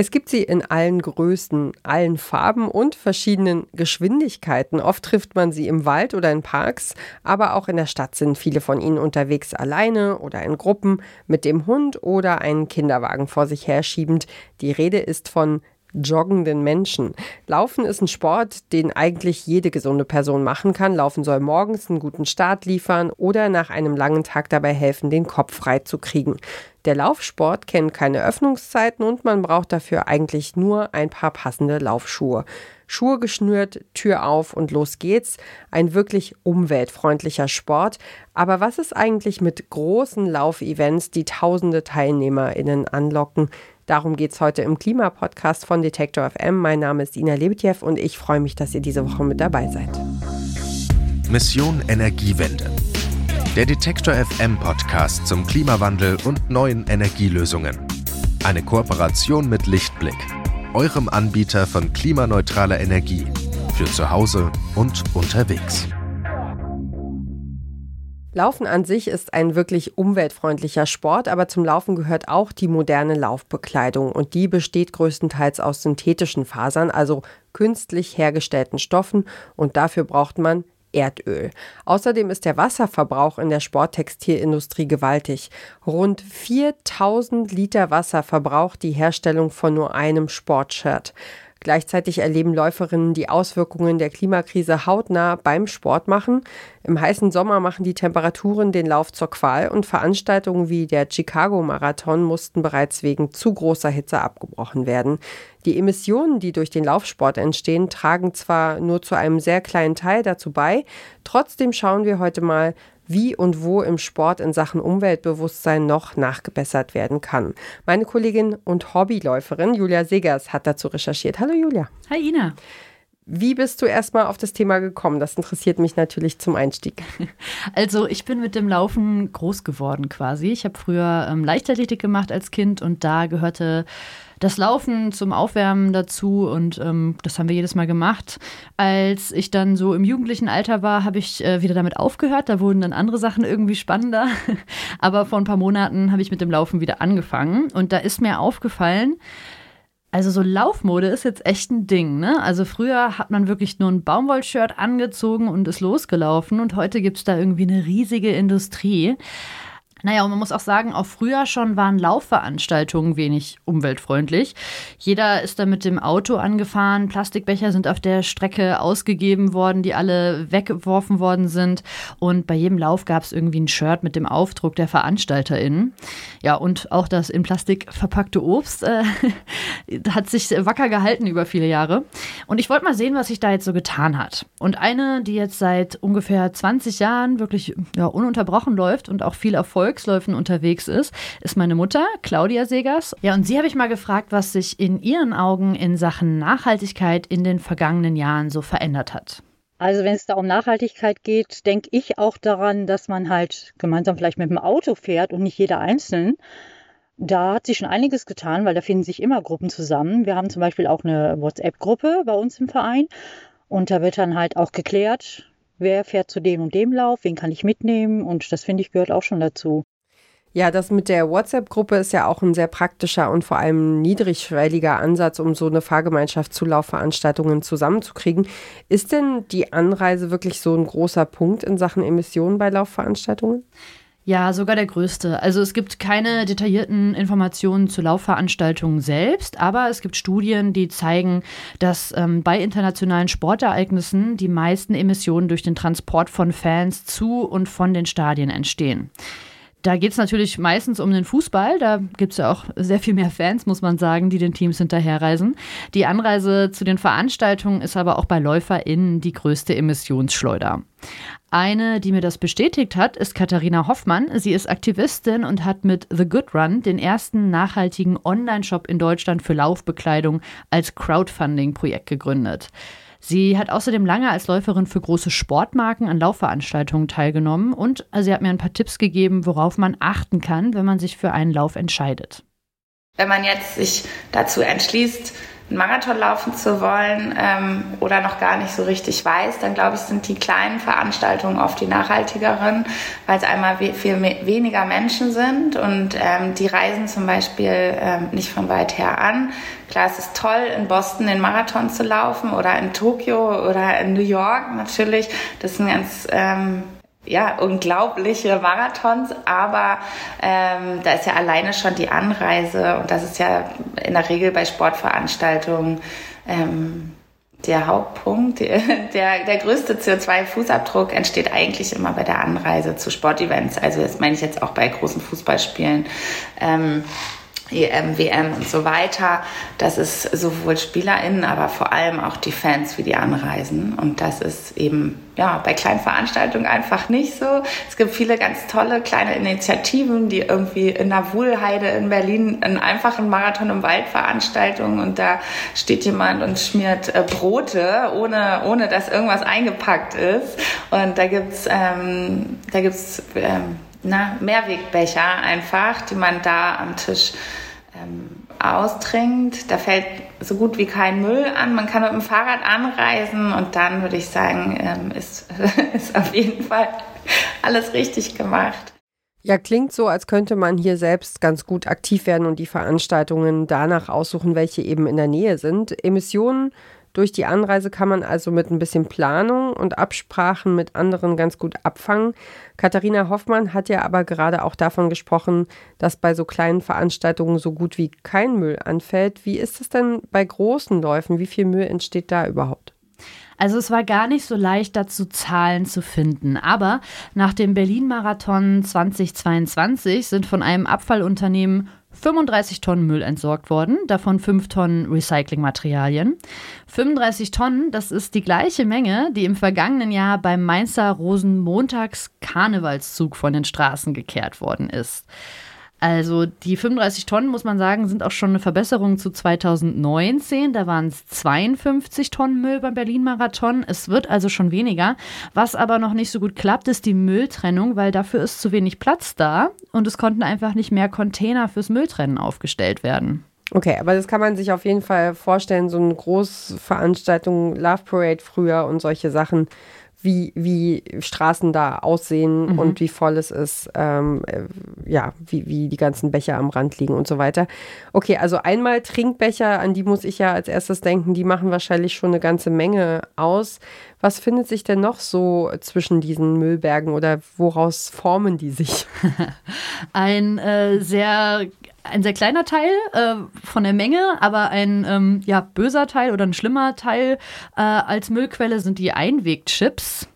Es gibt sie in allen Größen, allen Farben und verschiedenen Geschwindigkeiten. Oft trifft man sie im Wald oder in Parks, aber auch in der Stadt sind viele von ihnen unterwegs alleine oder in Gruppen mit dem Hund oder einen Kinderwagen vor sich herschiebend. Die Rede ist von joggenden Menschen. Laufen ist ein Sport, den eigentlich jede gesunde Person machen kann. Laufen soll morgens einen guten Start liefern oder nach einem langen Tag dabei helfen, den Kopf frei zu kriegen. Der Laufsport kennt keine Öffnungszeiten und man braucht dafür eigentlich nur ein paar passende Laufschuhe. Schuhe geschnürt, Tür auf und los geht's. Ein wirklich umweltfreundlicher Sport. Aber was ist eigentlich mit großen Laufevents, die tausende TeilnehmerInnen anlocken? Darum geht es heute im Klimapodcast von Detektor FM. Mein Name ist Ina Lebetjew und ich freue mich, dass ihr diese Woche mit dabei seid. Mission Energiewende. Der Detektor FM Podcast zum Klimawandel und neuen Energielösungen. Eine Kooperation mit Lichtblick, eurem Anbieter von klimaneutraler Energie für zu Hause und unterwegs. Laufen an sich ist ein wirklich umweltfreundlicher Sport, aber zum Laufen gehört auch die moderne Laufbekleidung und die besteht größtenteils aus synthetischen Fasern, also künstlich hergestellten Stoffen und dafür braucht man Erdöl. Außerdem ist der Wasserverbrauch in der Sporttextilindustrie gewaltig. Rund 4000 Liter Wasser verbraucht die Herstellung von nur einem Sportshirt. Gleichzeitig erleben Läuferinnen die Auswirkungen der Klimakrise hautnah beim Sportmachen. Im heißen Sommer machen die Temperaturen den Lauf zur Qual und Veranstaltungen wie der Chicago-Marathon mussten bereits wegen zu großer Hitze abgebrochen werden. Die Emissionen, die durch den Laufsport entstehen, tragen zwar nur zu einem sehr kleinen Teil dazu bei, trotzdem schauen wir heute mal, wie und wo im Sport in Sachen Umweltbewusstsein noch nachgebessert werden kann. Meine Kollegin und Hobbyläuferin Julia Segers hat dazu recherchiert. Hallo Julia. Hi Ina. Wie bist du erstmal auf das Thema gekommen? Das interessiert mich natürlich zum Einstieg. Also ich bin mit dem Laufen groß geworden quasi. Ich habe früher ähm, Leichtathletik gemacht als Kind und da gehörte das Laufen zum Aufwärmen dazu und ähm, das haben wir jedes Mal gemacht. Als ich dann so im jugendlichen Alter war, habe ich äh, wieder damit aufgehört. Da wurden dann andere Sachen irgendwie spannender. Aber vor ein paar Monaten habe ich mit dem Laufen wieder angefangen und da ist mir aufgefallen, also so Laufmode ist jetzt echt ein Ding, ne? Also früher hat man wirklich nur ein Baumwollshirt angezogen und ist losgelaufen und heute gibt es da irgendwie eine riesige Industrie. Naja, und man muss auch sagen, auch früher schon waren Laufveranstaltungen wenig umweltfreundlich. Jeder ist da mit dem Auto angefahren, Plastikbecher sind auf der Strecke ausgegeben worden, die alle weggeworfen worden sind. Und bei jedem Lauf gab es irgendwie ein Shirt mit dem Aufdruck der VeranstalterInnen. Ja, und auch das in Plastik verpackte Obst äh, hat sich wacker gehalten über viele Jahre. Und ich wollte mal sehen, was sich da jetzt so getan hat. Und eine, die jetzt seit ungefähr 20 Jahren wirklich ja, ununterbrochen läuft und auch viel Erfolg Volksläufen unterwegs ist, ist meine Mutter, Claudia Segers. Ja, und sie habe ich mal gefragt, was sich in ihren Augen in Sachen Nachhaltigkeit in den vergangenen Jahren so verändert hat. Also wenn es da um Nachhaltigkeit geht, denke ich auch daran, dass man halt gemeinsam vielleicht mit dem Auto fährt und nicht jeder einzeln. Da hat sich schon einiges getan, weil da finden sich immer Gruppen zusammen. Wir haben zum Beispiel auch eine WhatsApp-Gruppe bei uns im Verein und da wird dann halt auch geklärt, wer fährt zu dem und dem Lauf, wen kann ich mitnehmen und das finde ich gehört auch schon dazu. Ja, das mit der WhatsApp-Gruppe ist ja auch ein sehr praktischer und vor allem niedrigschwelliger Ansatz, um so eine Fahrgemeinschaft zu Laufveranstaltungen zusammenzukriegen. Ist denn die Anreise wirklich so ein großer Punkt in Sachen Emissionen bei Laufveranstaltungen? Ja, sogar der größte. Also es gibt keine detaillierten Informationen zu Laufveranstaltungen selbst, aber es gibt Studien, die zeigen, dass ähm, bei internationalen Sportereignissen die meisten Emissionen durch den Transport von Fans zu und von den Stadien entstehen. Da geht es natürlich meistens um den Fußball. Da gibt es ja auch sehr viel mehr Fans, muss man sagen, die den Teams hinterherreisen. Die Anreise zu den Veranstaltungen ist aber auch bei LäuferInnen die größte Emissionsschleuder. Eine, die mir das bestätigt hat, ist Katharina Hoffmann. Sie ist Aktivistin und hat mit The Good Run den ersten nachhaltigen Online-Shop in Deutschland für Laufbekleidung als Crowdfunding-Projekt gegründet. Sie hat außerdem lange als Läuferin für große Sportmarken an Laufveranstaltungen teilgenommen und sie hat mir ein paar Tipps gegeben, worauf man achten kann, wenn man sich für einen Lauf entscheidet. Wenn man jetzt sich dazu entschließt, einen Marathon laufen zu wollen ähm, oder noch gar nicht so richtig weiß, dann glaube ich, sind die kleinen Veranstaltungen oft die nachhaltigeren, weil es einmal viel weniger Menschen sind und ähm, die reisen zum Beispiel ähm, nicht von weit her an. Klar, es ist toll, in Boston den Marathon zu laufen oder in Tokio oder in New York natürlich. Das sind ganz ähm, ja, unglaubliche Marathons, aber ähm, da ist ja alleine schon die Anreise und das ist ja in der Regel bei Sportveranstaltungen ähm, der Hauptpunkt. Der, der größte CO2-Fußabdruck entsteht eigentlich immer bei der Anreise zu Sportevents. Also das meine ich jetzt auch bei großen Fußballspielen. Ähm, EM, WM und so weiter. Das ist sowohl SpielerInnen, aber vor allem auch die Fans, wie die anreisen. Und das ist eben ja, bei kleinen Veranstaltungen einfach nicht so. Es gibt viele ganz tolle kleine Initiativen, die irgendwie in der Wuhlheide in Berlin einen einfachen Marathon im Wald Veranstaltungen und da steht jemand und schmiert äh, Brote, ohne, ohne dass irgendwas eingepackt ist. Und da gibt's ähm, da gibt's ähm, na, Mehrwegbecher einfach, die man da am Tisch ähm, austrinkt. Da fällt so gut wie kein Müll an. Man kann mit dem Fahrrad anreisen und dann würde ich sagen, ähm, ist, ist auf jeden Fall alles richtig gemacht. Ja, klingt so, als könnte man hier selbst ganz gut aktiv werden und die Veranstaltungen danach aussuchen, welche eben in der Nähe sind. Emissionen durch die Anreise kann man also mit ein bisschen Planung und Absprachen mit anderen ganz gut abfangen. Katharina Hoffmann hat ja aber gerade auch davon gesprochen, dass bei so kleinen Veranstaltungen so gut wie kein Müll anfällt. Wie ist es denn bei großen Läufen? Wie viel Müll entsteht da überhaupt? Also es war gar nicht so leicht dazu Zahlen zu finden. Aber nach dem Berlin-Marathon 2022 sind von einem Abfallunternehmen 35 Tonnen Müll entsorgt worden, davon 5 Tonnen Recyclingmaterialien. 35 Tonnen, das ist die gleiche Menge, die im vergangenen Jahr beim Mainzer Rosenmontags Karnevalszug von den Straßen gekehrt worden ist. Also die 35 Tonnen, muss man sagen, sind auch schon eine Verbesserung zu 2019. Da waren es 52 Tonnen Müll beim Berlin-Marathon. Es wird also schon weniger. Was aber noch nicht so gut klappt, ist die Mülltrennung, weil dafür ist zu wenig Platz da und es konnten einfach nicht mehr Container fürs Mülltrennen aufgestellt werden. Okay, aber das kann man sich auf jeden Fall vorstellen, so eine Großveranstaltung, Love Parade früher und solche Sachen wie, wie Straßen da aussehen mhm. und wie voll es ist, ähm, äh, ja, wie, wie die ganzen Becher am Rand liegen und so weiter. Okay, also einmal Trinkbecher, an die muss ich ja als erstes denken, die machen wahrscheinlich schon eine ganze Menge aus. Was findet sich denn noch so zwischen diesen Müllbergen oder woraus formen die sich? Ein äh, sehr ein sehr kleiner Teil äh, von der Menge, aber ein ähm, ja, böser Teil oder ein schlimmer Teil äh, als Müllquelle sind die Einwegchips.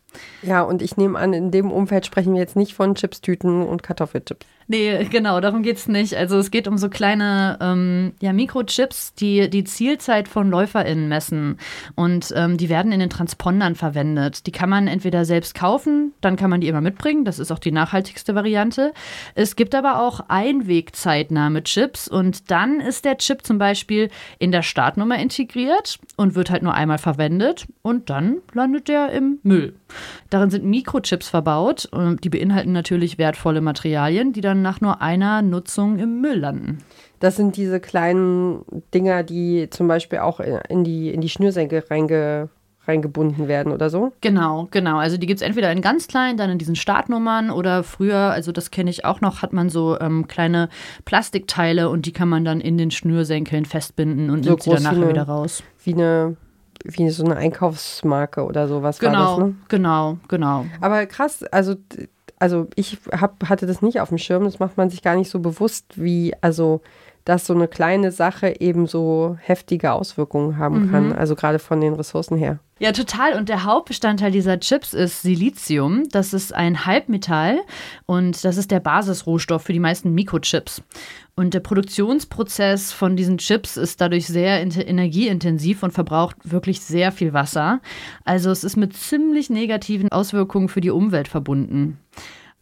Ja, und ich nehme an, in dem Umfeld sprechen wir jetzt nicht von Chipstüten und Kartoffelchips. Nee, genau, darum geht es nicht. Also es geht um so kleine ähm, ja, Mikrochips, die die Zielzeit von LäuferInnen messen. Und ähm, die werden in den Transpondern verwendet. Die kann man entweder selbst kaufen, dann kann man die immer mitbringen. Das ist auch die nachhaltigste Variante. Es gibt aber auch Einwegzeitnahme-Chips und dann ist der Chip zum Beispiel in der Startnummer integriert und wird halt nur einmal verwendet und dann landet der im Müll. Darin sind Mikrochips verbaut. Die beinhalten natürlich wertvolle Materialien, die dann nach nur einer Nutzung im Müll landen. Das sind diese kleinen Dinger, die zum Beispiel auch in die, in die Schnürsenkel reinge, reingebunden werden oder so? Genau, genau. Also die gibt es entweder in ganz klein, dann in diesen Startnummern oder früher, also das kenne ich auch noch, hat man so ähm, kleine Plastikteile und die kann man dann in den Schnürsenkeln festbinden und so nimmt sie dann nachher wieder raus. Wie eine wie so eine Einkaufsmarke oder sowas genau, war das, ne? Genau, genau. Aber krass, also, also ich hab, hatte das nicht auf dem Schirm, das macht man sich gar nicht so bewusst, wie, also dass so eine kleine Sache eben so heftige Auswirkungen haben mhm. kann, also gerade von den Ressourcen her. Ja, total. Und der Hauptbestandteil dieser Chips ist Silizium. Das ist ein Halbmetall und das ist der Basisrohstoff für die meisten Mikrochips. Und der Produktionsprozess von diesen Chips ist dadurch sehr energieintensiv und verbraucht wirklich sehr viel Wasser. Also es ist mit ziemlich negativen Auswirkungen für die Umwelt verbunden.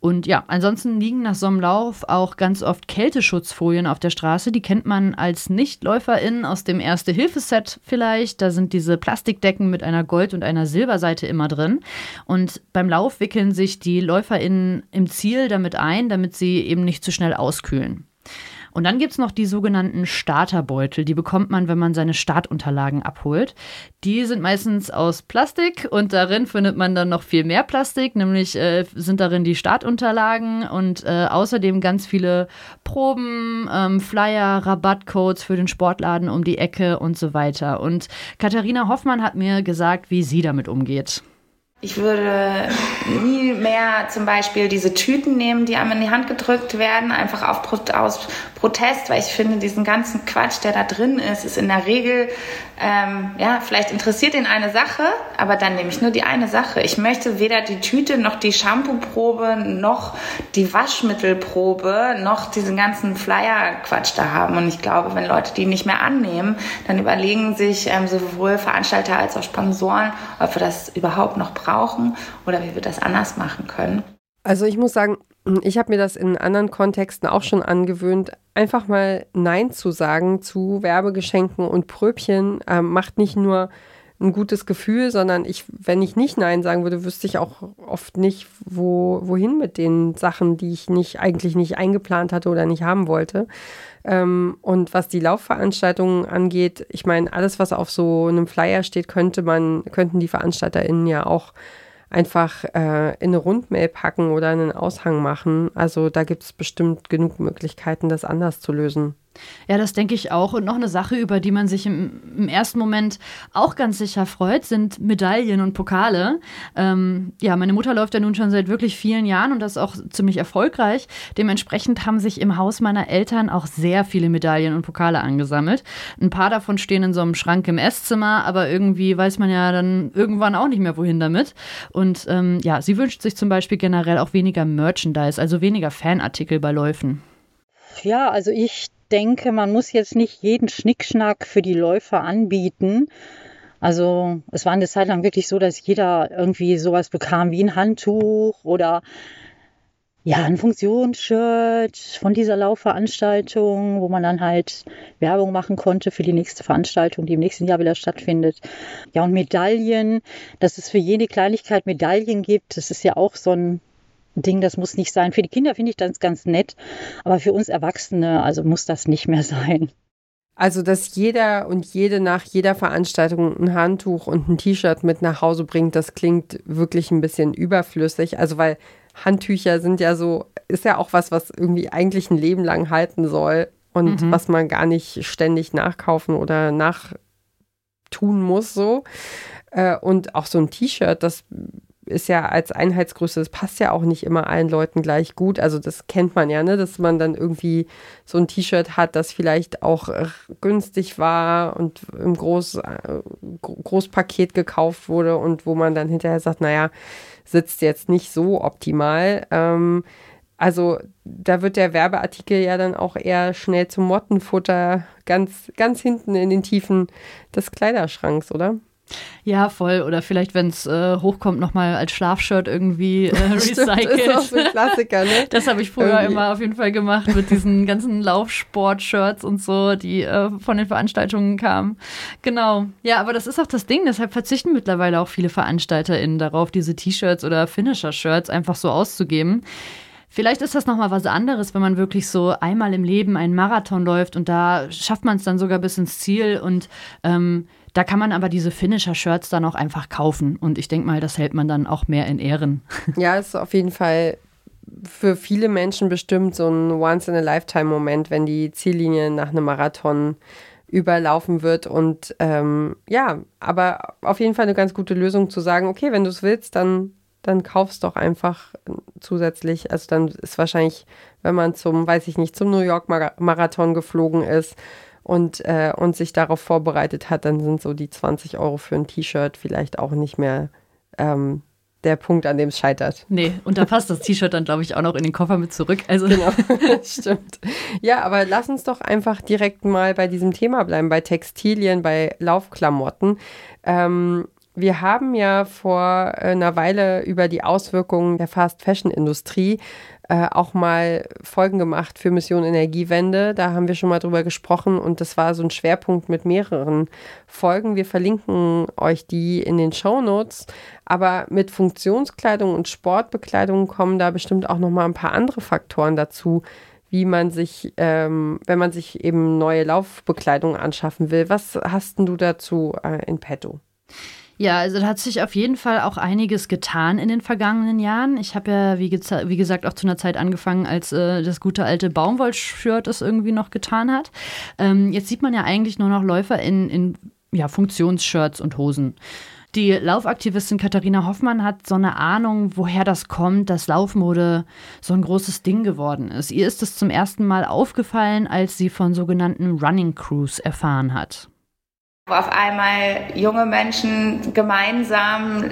Und ja, ansonsten liegen nach so einem Lauf auch ganz oft Kälteschutzfolien auf der Straße. Die kennt man als NichtläuferInnen aus dem Erste-Hilfe-Set vielleicht. Da sind diese Plastikdecken mit einer Gold- und einer Silberseite immer drin. Und beim Lauf wickeln sich die LäuferInnen im Ziel damit ein, damit sie eben nicht zu schnell auskühlen. Und dann gibt es noch die sogenannten Starterbeutel. Die bekommt man, wenn man seine Startunterlagen abholt. Die sind meistens aus Plastik und darin findet man dann noch viel mehr Plastik, nämlich äh, sind darin die Startunterlagen und äh, außerdem ganz viele Proben, ähm, Flyer, Rabattcodes für den Sportladen um die Ecke und so weiter. Und Katharina Hoffmann hat mir gesagt, wie sie damit umgeht. Ich würde nie mehr zum Beispiel diese Tüten nehmen, die einem in die Hand gedrückt werden, einfach auf, aus Protest, weil ich finde, diesen ganzen Quatsch, der da drin ist, ist in der Regel, ähm, ja, vielleicht interessiert ihn eine Sache, aber dann nehme ich nur die eine Sache. Ich möchte weder die Tüte noch die Shampoo-Probe noch die Waschmittelprobe noch diesen ganzen Flyer-Quatsch da haben. Und ich glaube, wenn Leute die nicht mehr annehmen, dann überlegen sich ähm, sowohl Veranstalter als auch Sponsoren, ob wir das überhaupt noch brauchen oder wie wir das anders machen können. Also ich muss sagen, ich habe mir das in anderen Kontexten auch schon angewöhnt, einfach mal Nein zu sagen zu Werbegeschenken und Pröbchen äh, macht nicht nur ein gutes Gefühl, sondern ich, wenn ich nicht Nein sagen würde, wüsste ich auch oft nicht, wo, wohin mit den Sachen, die ich nicht, eigentlich nicht eingeplant hatte oder nicht haben wollte. Ähm, und was die Laufveranstaltungen angeht, ich meine, alles, was auf so einem Flyer steht, könnte man, könnten die VeranstalterInnen ja auch einfach äh, in eine Rundmail packen oder einen Aushang machen. Also da gibt es bestimmt genug Möglichkeiten, das anders zu lösen. Ja, das denke ich auch. Und noch eine Sache, über die man sich im, im ersten Moment auch ganz sicher freut, sind Medaillen und Pokale. Ähm, ja, meine Mutter läuft ja nun schon seit wirklich vielen Jahren und das auch ziemlich erfolgreich. Dementsprechend haben sich im Haus meiner Eltern auch sehr viele Medaillen und Pokale angesammelt. Ein paar davon stehen in so einem Schrank im Esszimmer, aber irgendwie weiß man ja dann irgendwann auch nicht mehr, wohin damit. Und ähm, ja, sie wünscht sich zum Beispiel generell auch weniger Merchandise, also weniger Fanartikel bei Läufen. Ja, also ich denke, man muss jetzt nicht jeden Schnickschnack für die Läufer anbieten. Also es war eine Zeit lang wirklich so, dass jeder irgendwie sowas bekam wie ein Handtuch oder ja, ein Funktionsshirt von dieser Laufveranstaltung, wo man dann halt Werbung machen konnte für die nächste Veranstaltung, die im nächsten Jahr wieder stattfindet. Ja, und Medaillen, dass es für jede Kleinigkeit Medaillen gibt, das ist ja auch so ein Ding, das muss nicht sein. Für die Kinder finde ich das ganz nett, aber für uns Erwachsene, also muss das nicht mehr sein. Also, dass jeder und jede nach jeder Veranstaltung ein Handtuch und ein T-Shirt mit nach Hause bringt, das klingt wirklich ein bisschen überflüssig. Also, weil Handtücher sind ja so, ist ja auch was, was irgendwie eigentlich ein Leben lang halten soll und mhm. was man gar nicht ständig nachkaufen oder nachtun muss, so. Äh, und auch so ein T-Shirt, das ist ja als Einheitsgröße, das passt ja auch nicht immer allen Leuten gleich gut. Also das kennt man ja, ne, dass man dann irgendwie so ein T-Shirt hat, das vielleicht auch günstig war und im Groß, äh, Großpaket gekauft wurde und wo man dann hinterher sagt, naja, sitzt jetzt nicht so optimal. Ähm, also da wird der Werbeartikel ja dann auch eher schnell zum Mottenfutter ganz, ganz hinten in den Tiefen des Kleiderschranks, oder? Ja, voll. Oder vielleicht, wenn es äh, hochkommt, nochmal als Schlafshirt irgendwie äh, recycelt. Stimmt, ist auch so ein Klassiker, ne? Das habe ich früher irgendwie. immer auf jeden Fall gemacht mit diesen ganzen Laufsport-Shirts und so, die äh, von den Veranstaltungen kamen. Genau. Ja, aber das ist auch das Ding. Deshalb verzichten mittlerweile auch viele VeranstalterInnen darauf, diese T-Shirts oder Finisher-Shirts einfach so auszugeben. Vielleicht ist das nochmal was anderes, wenn man wirklich so einmal im Leben einen Marathon läuft und da schafft man es dann sogar bis ins Ziel und ähm, da kann man aber diese Finisher-Shirts dann auch einfach kaufen. Und ich denke mal, das hält man dann auch mehr in Ehren. Ja, ist auf jeden Fall für viele Menschen bestimmt so ein Once-in-a-Lifetime-Moment, wenn die Ziellinie nach einem Marathon überlaufen wird. Und ähm, ja, aber auf jeden Fall eine ganz gute Lösung zu sagen, okay, wenn du es willst, dann, dann kaufst doch einfach zusätzlich. Also dann ist wahrscheinlich, wenn man zum, weiß ich nicht, zum New York Marathon geflogen ist, und, äh, und sich darauf vorbereitet hat, dann sind so die 20 Euro für ein T-Shirt vielleicht auch nicht mehr ähm, der Punkt, an dem es scheitert. Nee, und da passt das T-Shirt dann, glaube ich, auch noch in den Koffer mit zurück. Also genau, stimmt. Ja, aber lass uns doch einfach direkt mal bei diesem Thema bleiben, bei Textilien, bei Laufklamotten. Ähm, wir haben ja vor einer Weile über die Auswirkungen der Fast-Fashion-Industrie äh, auch mal Folgen gemacht für Mission Energiewende. Da haben wir schon mal drüber gesprochen und das war so ein Schwerpunkt mit mehreren Folgen. Wir verlinken euch die in den Show Notes. Aber mit Funktionskleidung und Sportbekleidung kommen da bestimmt auch noch mal ein paar andere Faktoren dazu, wie man sich, ähm, wenn man sich eben neue Laufbekleidung anschaffen will. Was hast du dazu äh, in petto? Ja, also da hat sich auf jeden Fall auch einiges getan in den vergangenen Jahren. Ich habe ja, wie, wie, gesagt, auch zu einer Zeit angefangen, als äh, das gute alte Baumwollshirt es irgendwie noch getan hat. Ähm, jetzt sieht man ja eigentlich nur noch Läufer in, in ja, Funktionsshirts und Hosen. Die Laufaktivistin Katharina Hoffmann hat so eine Ahnung, woher das kommt, dass Laufmode so ein großes Ding geworden ist. Ihr ist es zum ersten Mal aufgefallen, als sie von sogenannten Running Crews erfahren hat wo auf einmal junge Menschen gemeinsam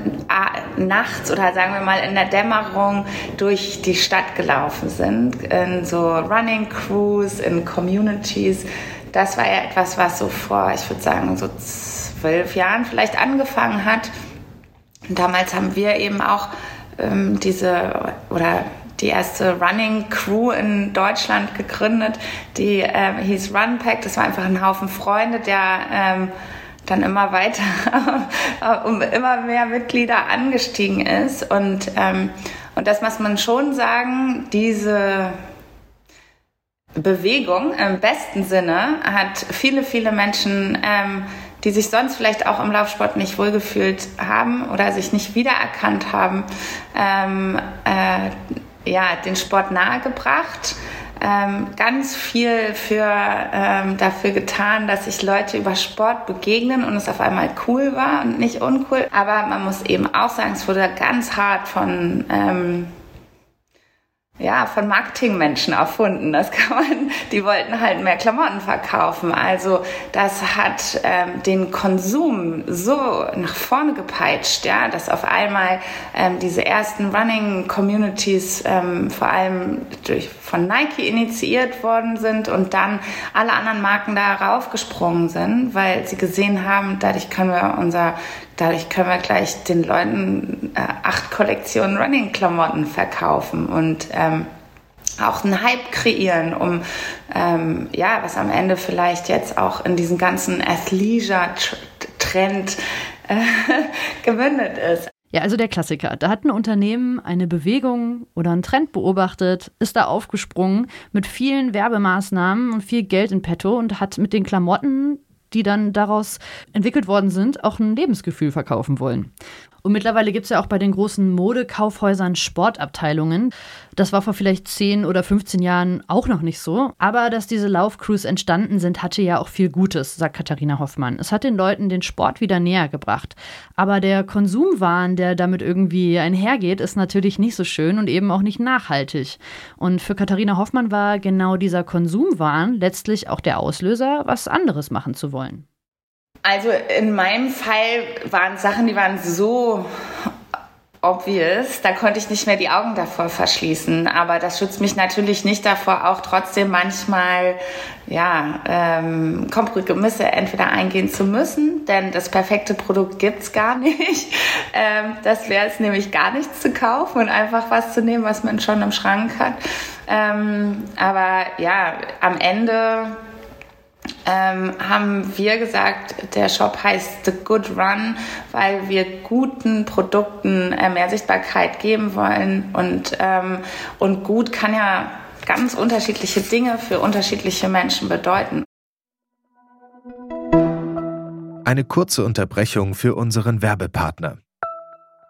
nachts oder sagen wir mal in der Dämmerung durch die Stadt gelaufen sind, in so Running Crews, in Communities. Das war ja etwas, was so vor, ich würde sagen, so zwölf Jahren vielleicht angefangen hat. Und damals haben wir eben auch ähm, diese oder die erste Running Crew in Deutschland gegründet. Die ähm, hieß Run Pack. Das war einfach ein Haufen Freunde, der ähm, dann immer weiter um immer mehr Mitglieder angestiegen ist. Und, ähm, und das muss man schon sagen, diese Bewegung im besten Sinne hat viele, viele Menschen, ähm, die sich sonst vielleicht auch im Laufsport nicht wohlgefühlt haben oder sich nicht wiedererkannt haben, ähm, äh, ja, den Sport nahegebracht. Ähm, ganz viel für, ähm, dafür getan, dass sich Leute über Sport begegnen und es auf einmal cool war und nicht uncool. Aber man muss eben auch sagen, es wurde ganz hart von ähm, ja, von Marketingmenschen erfunden. Das kann man, die wollten halt mehr Klamotten verkaufen. Also das hat ähm, den Konsum so nach vorne gepeitscht, ja, dass auf einmal ähm, diese ersten Running Communities ähm, vor allem durch, von Nike initiiert worden sind und dann alle anderen Marken da raufgesprungen sind, weil sie gesehen haben, dadurch können wir unser dadurch können wir gleich den Leuten äh, acht Kollektionen Running-Klamotten verkaufen und ähm, auch einen Hype kreieren, um ähm, ja, was am Ende vielleicht jetzt auch in diesen ganzen Athleisure-Trend äh, gemündet ist. Ja, also der Klassiker. Da hat ein Unternehmen eine Bewegung oder einen Trend beobachtet, ist da aufgesprungen mit vielen Werbemaßnahmen und viel Geld in petto und hat mit den Klamotten die dann daraus entwickelt worden sind, auch ein Lebensgefühl verkaufen wollen. Und mittlerweile gibt es ja auch bei den großen Modekaufhäusern Sportabteilungen. Das war vor vielleicht 10 oder 15 Jahren auch noch nicht so. Aber dass diese Laufcrews entstanden sind, hatte ja auch viel Gutes, sagt Katharina Hoffmann. Es hat den Leuten den Sport wieder näher gebracht. Aber der Konsumwahn, der damit irgendwie einhergeht, ist natürlich nicht so schön und eben auch nicht nachhaltig. Und für Katharina Hoffmann war genau dieser Konsumwahn letztlich auch der Auslöser, was anderes machen zu wollen. Also in meinem Fall waren Sachen, die waren so obvious, da konnte ich nicht mehr die Augen davor verschließen. Aber das schützt mich natürlich nicht davor, auch trotzdem manchmal ja, ähm, Kompromisse entweder eingehen zu müssen, denn das perfekte Produkt gibt's gar nicht. Ähm, das wäre es nämlich gar nichts zu kaufen und einfach was zu nehmen, was man schon im Schrank hat. Ähm, aber ja, am Ende ähm, haben wir gesagt, der Shop heißt The Good Run, weil wir guten Produkten äh, mehr Sichtbarkeit geben wollen. Und, ähm, und gut kann ja ganz unterschiedliche Dinge für unterschiedliche Menschen bedeuten. Eine kurze Unterbrechung für unseren Werbepartner.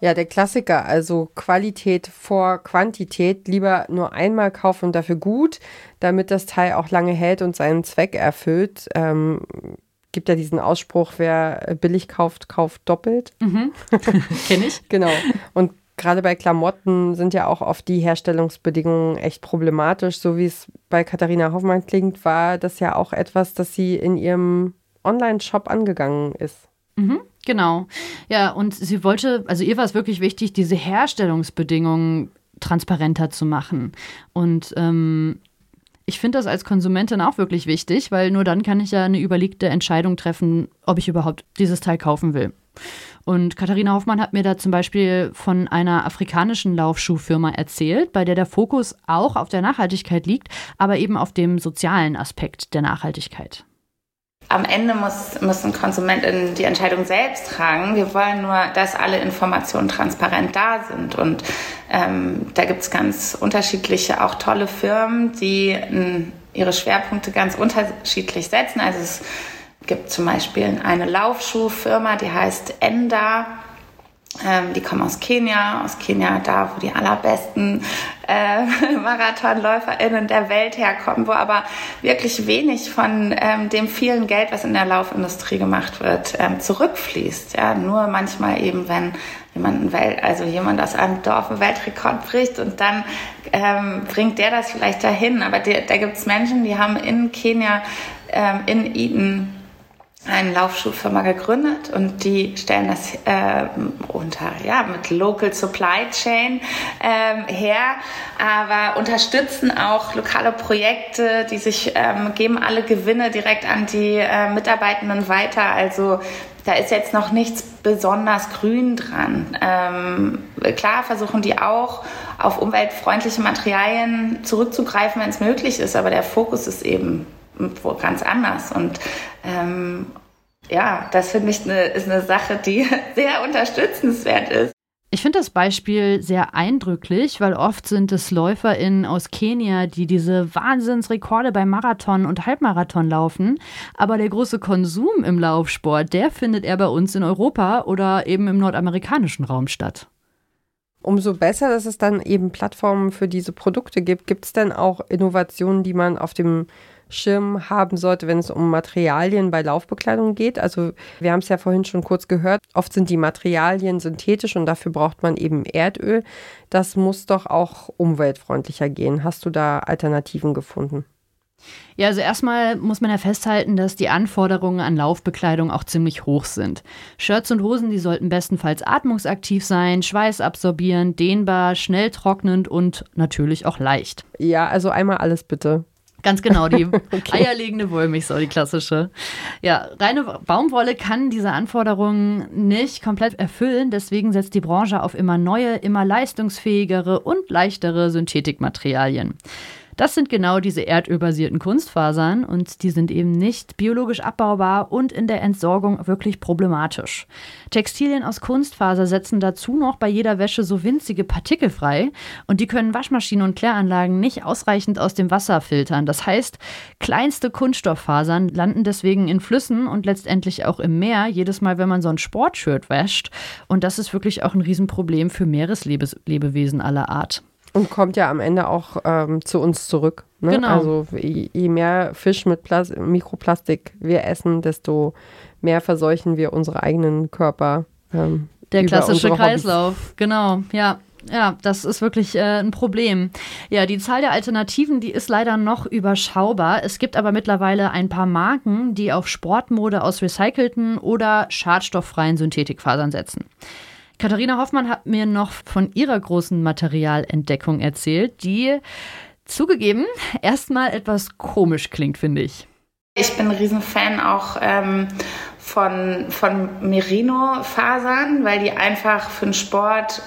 Ja, der Klassiker, also Qualität vor Quantität, lieber nur einmal kaufen und dafür gut, damit das Teil auch lange hält und seinen Zweck erfüllt. Ähm, gibt ja diesen Ausspruch, wer billig kauft, kauft doppelt. Mhm. Kenne ich. genau. Und gerade bei Klamotten sind ja auch oft die Herstellungsbedingungen echt problematisch. So wie es bei Katharina Hoffmann klingt, war das ja auch etwas, das sie in ihrem Online-Shop angegangen ist. Mhm. Genau. Ja, und sie wollte, also ihr war es wirklich wichtig, diese Herstellungsbedingungen transparenter zu machen. Und ähm, ich finde das als Konsumentin auch wirklich wichtig, weil nur dann kann ich ja eine überlegte Entscheidung treffen, ob ich überhaupt dieses Teil kaufen will. Und Katharina Hoffmann hat mir da zum Beispiel von einer afrikanischen Laufschuhfirma erzählt, bei der der Fokus auch auf der Nachhaltigkeit liegt, aber eben auf dem sozialen Aspekt der Nachhaltigkeit am Ende muss, müssen Konsumenten die Entscheidung selbst tragen. Wir wollen nur, dass alle Informationen transparent da sind. Und ähm, da gibt es ganz unterschiedliche, auch tolle Firmen, die n, ihre Schwerpunkte ganz unterschiedlich setzen. Also es gibt zum Beispiel eine Laufschuhfirma, die heißt Enda. Ähm, die kommen aus Kenia, aus Kenia da, wo die allerbesten äh, MarathonläuferInnen der Welt herkommen, wo aber wirklich wenig von ähm, dem vielen Geld, was in der Laufindustrie gemacht wird, ähm, zurückfließt. Ja, nur manchmal eben, wenn jemand, Welt, also jemand aus einem Dorf einen Weltrekord bricht und dann ähm, bringt der das vielleicht dahin. Aber die, da gibt es Menschen, die haben in Kenia, ähm, in Eden, eine Laufschuhfirma gegründet und die stellen das äh, unter, ja, mit Local Supply Chain ähm, her, aber unterstützen auch lokale Projekte, die sich ähm, geben alle Gewinne direkt an die äh, Mitarbeitenden weiter. Also da ist jetzt noch nichts besonders grün dran. Ähm, klar versuchen die auch auf umweltfreundliche Materialien zurückzugreifen, wenn es möglich ist, aber der Fokus ist eben ganz anders. Und ähm, ja, das finde ich eine, ist eine Sache, die sehr unterstützenswert ist. Ich finde das Beispiel sehr eindrücklich, weil oft sind es LäuferInnen aus Kenia, die diese Wahnsinnsrekorde beim Marathon und Halbmarathon laufen. Aber der große Konsum im Laufsport, der findet eher bei uns in Europa oder eben im nordamerikanischen Raum statt. Umso besser, dass es dann eben Plattformen für diese Produkte gibt. Gibt es denn auch Innovationen, die man auf dem Schirm haben sollte, wenn es um Materialien bei Laufbekleidung geht. Also wir haben es ja vorhin schon kurz gehört, oft sind die Materialien synthetisch und dafür braucht man eben Erdöl. Das muss doch auch umweltfreundlicher gehen. Hast du da Alternativen gefunden? Ja, also erstmal muss man ja festhalten, dass die Anforderungen an Laufbekleidung auch ziemlich hoch sind. Shirts und Hosen, die sollten bestenfalls atmungsaktiv sein, schweißabsorbierend, dehnbar, schnell trocknend und natürlich auch leicht. Ja, also einmal alles bitte. Ganz genau, die okay. eierlegende Wollmilchsau, die klassische. Ja, reine Baumwolle kann diese Anforderungen nicht komplett erfüllen. Deswegen setzt die Branche auf immer neue, immer leistungsfähigere und leichtere Synthetikmaterialien. Das sind genau diese erdölbasierten Kunstfasern und die sind eben nicht biologisch abbaubar und in der Entsorgung wirklich problematisch. Textilien aus Kunstfaser setzen dazu noch bei jeder Wäsche so winzige Partikel frei und die können Waschmaschinen und Kläranlagen nicht ausreichend aus dem Wasser filtern. Das heißt, kleinste Kunststofffasern landen deswegen in Flüssen und letztendlich auch im Meer, jedes Mal, wenn man so ein Sportshirt wäscht. Und das ist wirklich auch ein Riesenproblem für Meereslebewesen aller Art. Und kommt ja am Ende auch ähm, zu uns zurück. Ne? Genau. Also je mehr Fisch mit Plas Mikroplastik wir essen, desto mehr verseuchen wir unsere eigenen Körper. Ähm, Der klassische Kreislauf, genau, ja. Ja, das ist wirklich äh, ein Problem. Ja, die Zahl der Alternativen, die ist leider noch überschaubar. Es gibt aber mittlerweile ein paar Marken, die auf Sportmode aus recycelten oder schadstofffreien Synthetikfasern setzen. Katharina Hoffmann hat mir noch von ihrer großen Materialentdeckung erzählt, die zugegeben erstmal etwas komisch klingt, finde ich. Ich bin ein Riesenfan auch ähm, von, von Merino-Fasern, weil die einfach für den Sport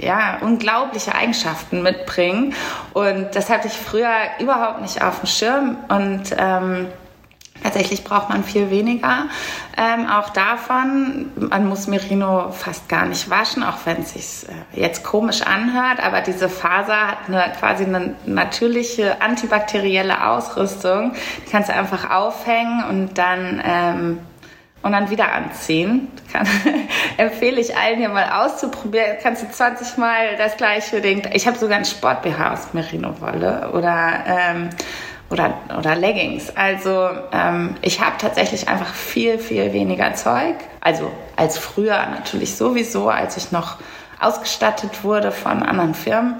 ja, unglaubliche Eigenschaften mitbringen. Und das hatte ich früher überhaupt nicht auf dem Schirm. Und ähm, Tatsächlich braucht man viel weniger. Ähm, auch davon, man muss Merino fast gar nicht waschen, auch wenn es sich äh, jetzt komisch anhört. Aber diese Faser hat eine, quasi eine natürliche antibakterielle Ausrüstung. Die kannst du einfach aufhängen und dann ähm, und dann wieder anziehen. Kann, empfehle ich allen hier mal auszuprobieren. Kannst du 20 Mal das gleiche Ding. Ich habe sogar ein Sport-BH aus Merino-Wolle oder ähm, oder, oder Leggings. Also ähm, ich habe tatsächlich einfach viel, viel weniger Zeug. Also als früher natürlich sowieso, als ich noch ausgestattet wurde von anderen Firmen.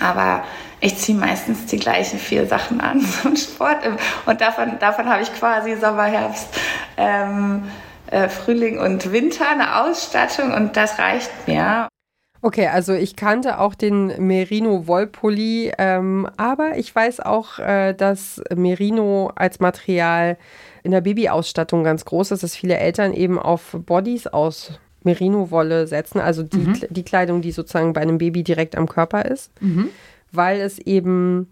Aber ich ziehe meistens die gleichen vier Sachen an zum Sport. Und davon, davon habe ich quasi Sommer, Herbst, ähm, äh, Frühling und Winter eine Ausstattung und das reicht mir. Okay, also ich kannte auch den Merino Wollpulli, ähm, aber ich weiß auch, äh, dass Merino als Material in der Babyausstattung ganz groß ist, dass viele Eltern eben auf Bodies aus Merino-Wolle setzen, also die, mhm. die Kleidung, die sozusagen bei einem Baby direkt am Körper ist, mhm. weil es eben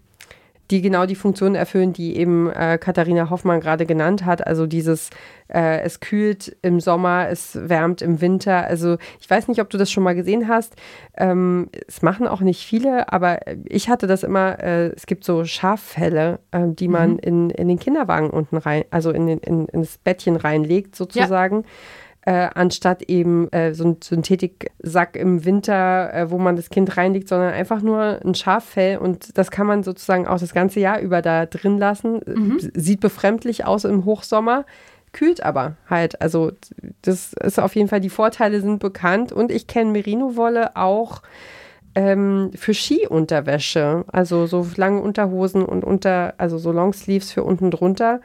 die genau die Funktion erfüllen, die eben äh, Katharina Hoffmann gerade genannt hat. Also dieses, äh, es kühlt im Sommer, es wärmt im Winter. Also ich weiß nicht, ob du das schon mal gesehen hast. Ähm, es machen auch nicht viele, aber ich hatte das immer, äh, es gibt so Schaffelle, äh, die man mhm. in, in den Kinderwagen unten rein, also in, den, in, ins Bettchen reinlegt sozusagen. Ja äh, anstatt eben äh, so ein Synthetiksack im Winter, äh, wo man das Kind reinlegt, sondern einfach nur ein Schaffell und das kann man sozusagen auch das ganze Jahr über da drin lassen. Mhm. Sieht befremdlich aus im Hochsommer kühlt aber halt. Also das ist auf jeden Fall, die Vorteile sind bekannt und ich kenne Merino-Wolle auch ähm, für Skiunterwäsche, also so lange Unterhosen und unter, also so Longsleeves für unten drunter.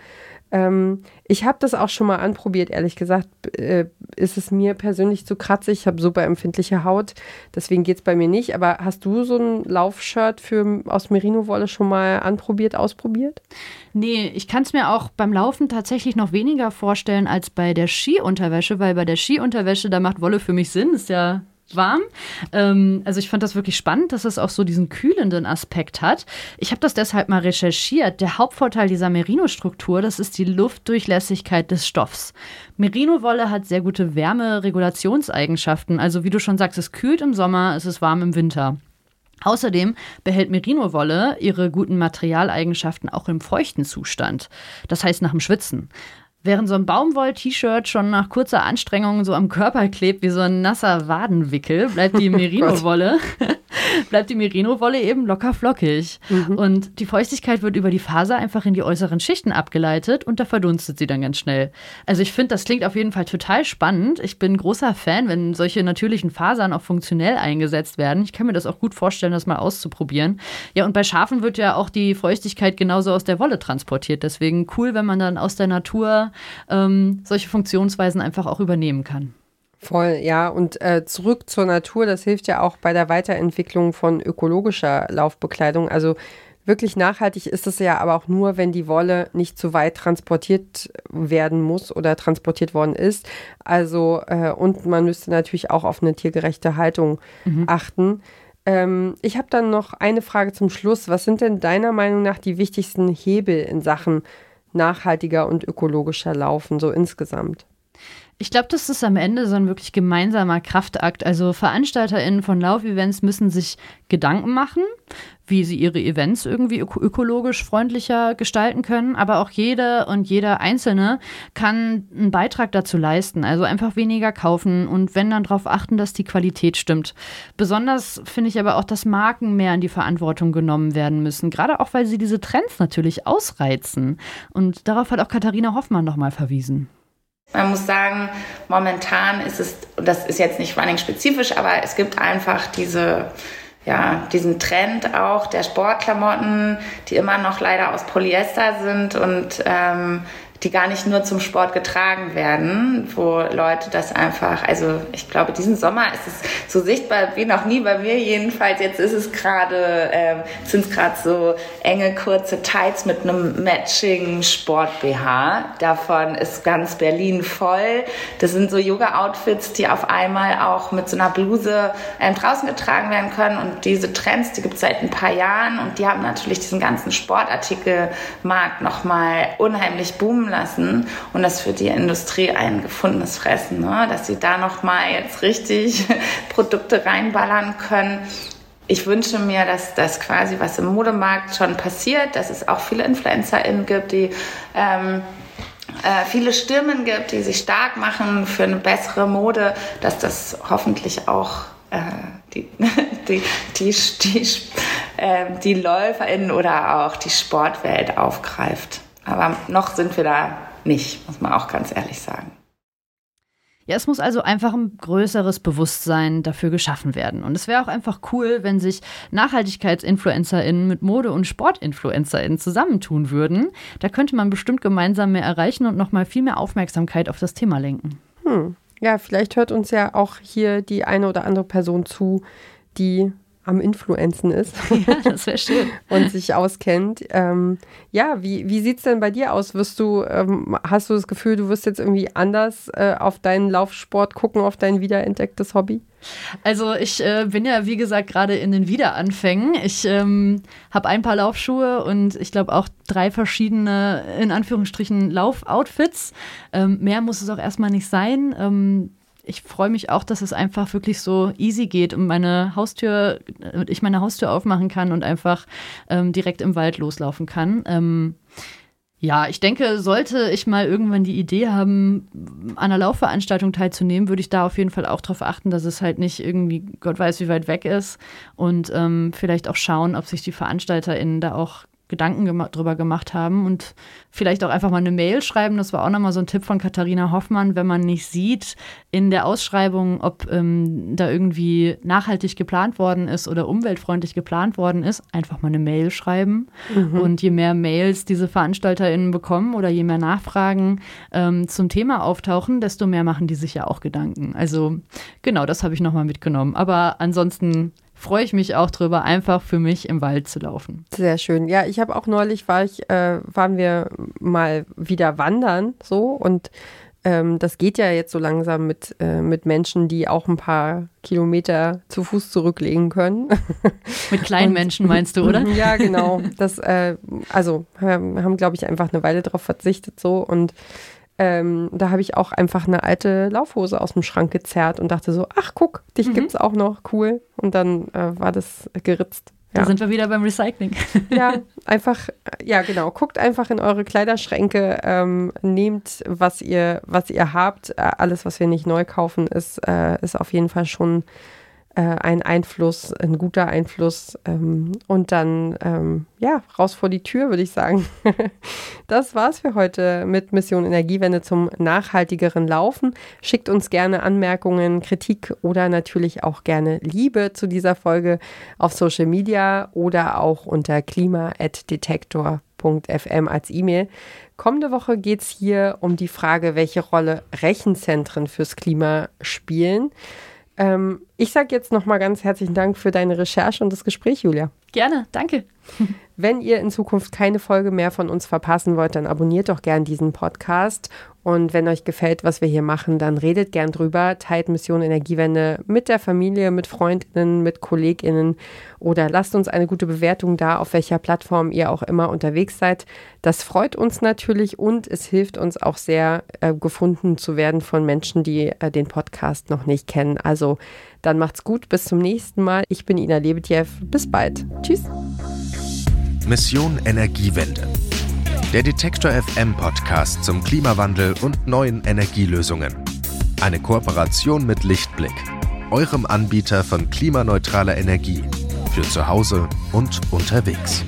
Ähm, ich habe das auch schon mal anprobiert, ehrlich gesagt. Äh, ist es mir persönlich zu kratzig. Ich habe super empfindliche Haut, deswegen geht es bei mir nicht. Aber hast du so ein Laufshirt für, aus Merino-Wolle schon mal anprobiert, ausprobiert? Nee, ich kann es mir auch beim Laufen tatsächlich noch weniger vorstellen als bei der Skiunterwäsche, weil bei der Skiunterwäsche, da macht Wolle für mich Sinn. Ist ja warm. Ähm, also ich fand das wirklich spannend, dass es auch so diesen kühlenden Aspekt hat. Ich habe das deshalb mal recherchiert. Der Hauptvorteil dieser Merino-Struktur, das ist die Luftdurchlässigkeit des Stoffs. Merino-Wolle hat sehr gute Wärmeregulationseigenschaften. Also wie du schon sagst, es kühlt im Sommer, es ist warm im Winter. Außerdem behält Merino-Wolle ihre guten Materialeigenschaften auch im feuchten Zustand. Das heißt nach dem Schwitzen. Während so ein Baumwoll-T-Shirt schon nach kurzer Anstrengung so am Körper klebt wie so ein nasser Wadenwickel, bleibt die oh Merino-Wolle bleibt die Merino-Wolle eben locker flockig. Mhm. Und die Feuchtigkeit wird über die Faser einfach in die äußeren Schichten abgeleitet und da verdunstet sie dann ganz schnell. Also ich finde, das klingt auf jeden Fall total spannend. Ich bin großer Fan, wenn solche natürlichen Fasern auch funktionell eingesetzt werden. Ich kann mir das auch gut vorstellen, das mal auszuprobieren. Ja, und bei Schafen wird ja auch die Feuchtigkeit genauso aus der Wolle transportiert. Deswegen cool, wenn man dann aus der Natur ähm, solche Funktionsweisen einfach auch übernehmen kann. Voll, ja. Und äh, zurück zur Natur, das hilft ja auch bei der Weiterentwicklung von ökologischer Laufbekleidung. Also wirklich nachhaltig ist es ja aber auch nur, wenn die Wolle nicht zu weit transportiert werden muss oder transportiert worden ist. Also, äh, und man müsste natürlich auch auf eine tiergerechte Haltung mhm. achten. Ähm, ich habe dann noch eine Frage zum Schluss. Was sind denn deiner Meinung nach die wichtigsten Hebel in Sachen nachhaltiger und ökologischer Laufen, so insgesamt? Ich glaube, das ist am Ende so ein wirklich gemeinsamer Kraftakt. Also VeranstalterInnen von Laufevents müssen sich Gedanken machen, wie sie ihre Events irgendwie öko ökologisch freundlicher gestalten können. Aber auch jede und jeder Einzelne kann einen Beitrag dazu leisten. Also einfach weniger kaufen und wenn dann darauf achten, dass die Qualität stimmt. Besonders finde ich aber auch, dass Marken mehr in die Verantwortung genommen werden müssen. Gerade auch, weil sie diese Trends natürlich ausreizen. Und darauf hat auch Katharina Hoffmann nochmal verwiesen. Man muss sagen, momentan ist es, das ist jetzt nicht running-spezifisch, aber es gibt einfach diese, ja, diesen Trend auch der Sportklamotten, die immer noch leider aus Polyester sind und ähm, die gar nicht nur zum Sport getragen werden, wo Leute das einfach, also ich glaube, diesen Sommer ist es so sichtbar wie noch nie bei mir jedenfalls. Jetzt ist es gerade, ähm, sind es gerade so enge, kurze Tights mit einem Matching Sport-BH. Davon ist ganz Berlin voll. Das sind so Yoga-Outfits, die auf einmal auch mit so einer Bluse ähm, draußen getragen werden können. Und diese Trends, die gibt es seit ein paar Jahren und die haben natürlich diesen ganzen Sportartikelmarkt nochmal unheimlich boomen lassen und das für die Industrie ein gefundenes Fressen, ne? dass sie da nochmal jetzt richtig Produkte reinballern können. Ich wünsche mir, dass das quasi, was im Modemarkt schon passiert, dass es auch viele InfluencerInnen gibt, die ähm, äh, viele Stimmen gibt, die sich stark machen für eine bessere Mode, dass das hoffentlich auch äh, die, die, die, die, äh, die LäuferInnen oder auch die Sportwelt aufgreift. Aber noch sind wir da nicht, muss man auch ganz ehrlich sagen. Ja, es muss also einfach ein größeres Bewusstsein dafür geschaffen werden. Und es wäre auch einfach cool, wenn sich NachhaltigkeitsinfluencerInnen mit Mode- und SportinfluencerInnen zusammentun würden. Da könnte man bestimmt gemeinsam mehr erreichen und nochmal viel mehr Aufmerksamkeit auf das Thema lenken. Hm. ja, vielleicht hört uns ja auch hier die eine oder andere Person zu, die am Influenzen ist. Ja, das wäre schön. und sich auskennt. Ähm, ja, wie, wie sieht es denn bei dir aus? Wirst du, ähm, hast du das Gefühl, du wirst jetzt irgendwie anders äh, auf deinen Laufsport gucken, auf dein wiederentdecktes Hobby? Also ich äh, bin ja, wie gesagt, gerade in den Wiederanfängen. Ich ähm, habe ein paar Laufschuhe und ich glaube auch drei verschiedene, in Anführungsstrichen, Laufoutfits. Ähm, mehr muss es auch erstmal nicht sein. Ähm, ich freue mich auch, dass es einfach wirklich so easy geht und meine Haustür, ich meine Haustür aufmachen kann und einfach ähm, direkt im Wald loslaufen kann. Ähm, ja, ich denke, sollte ich mal irgendwann die Idee haben, an einer Laufveranstaltung teilzunehmen, würde ich da auf jeden Fall auch darauf achten, dass es halt nicht irgendwie Gott weiß, wie weit weg ist und ähm, vielleicht auch schauen, ob sich die VeranstalterInnen da auch Gedanken gem drüber gemacht haben und vielleicht auch einfach mal eine Mail schreiben. Das war auch nochmal so ein Tipp von Katharina Hoffmann, wenn man nicht sieht in der Ausschreibung, ob ähm, da irgendwie nachhaltig geplant worden ist oder umweltfreundlich geplant worden ist, einfach mal eine Mail schreiben. Mhm. Und je mehr Mails diese VeranstalterInnen bekommen oder je mehr Nachfragen ähm, zum Thema auftauchen, desto mehr machen die sich ja auch Gedanken. Also genau, das habe ich nochmal mitgenommen. Aber ansonsten freue ich mich auch drüber, einfach für mich im Wald zu laufen. Sehr schön. Ja, ich habe auch neulich war ich, äh, waren wir mal wieder wandern so und ähm, das geht ja jetzt so langsam mit, äh, mit Menschen, die auch ein paar Kilometer zu Fuß zurücklegen können. Mit kleinen und, Menschen meinst du, oder? ja, genau. Das, äh, also wir haben, glaube ich, einfach eine Weile darauf verzichtet so und ähm, da habe ich auch einfach eine alte Laufhose aus dem Schrank gezerrt und dachte so, ach guck, dich mhm. es auch noch, cool. Und dann äh, war das geritzt. Ja. Da sind wir wieder beim Recycling. Ja, einfach, ja genau, guckt einfach in eure Kleiderschränke, ähm, nehmt, was ihr, was ihr habt. Äh, alles, was wir nicht neu kaufen, ist, äh, ist auf jeden Fall schon ein Einfluss, ein guter Einfluss. Ähm, und dann, ähm, ja, raus vor die Tür, würde ich sagen. das war's für heute mit Mission Energiewende zum nachhaltigeren Laufen. Schickt uns gerne Anmerkungen, Kritik oder natürlich auch gerne Liebe zu dieser Folge auf Social Media oder auch unter klima.detektor.fm als E-Mail. Kommende Woche geht es hier um die Frage, welche Rolle Rechenzentren fürs Klima spielen. Ähm, ich sage jetzt nochmal ganz herzlichen Dank für deine Recherche und das Gespräch, Julia. Gerne, danke. Wenn ihr in Zukunft keine Folge mehr von uns verpassen wollt, dann abonniert doch gern diesen Podcast. Und wenn euch gefällt, was wir hier machen, dann redet gern drüber, teilt Mission Energiewende mit der Familie, mit Freundinnen, mit Kolleginnen oder lasst uns eine gute Bewertung da, auf welcher Plattform ihr auch immer unterwegs seid. Das freut uns natürlich und es hilft uns auch sehr, äh, gefunden zu werden von Menschen, die äh, den Podcast noch nicht kennen. Also dann macht's gut, bis zum nächsten Mal. Ich bin Ina Lebetjew. Bis bald. Tschüss. Mission Energiewende. Der Detektor FM Podcast zum Klimawandel und neuen Energielösungen. Eine Kooperation mit Lichtblick, eurem Anbieter von klimaneutraler Energie für zu Hause und unterwegs.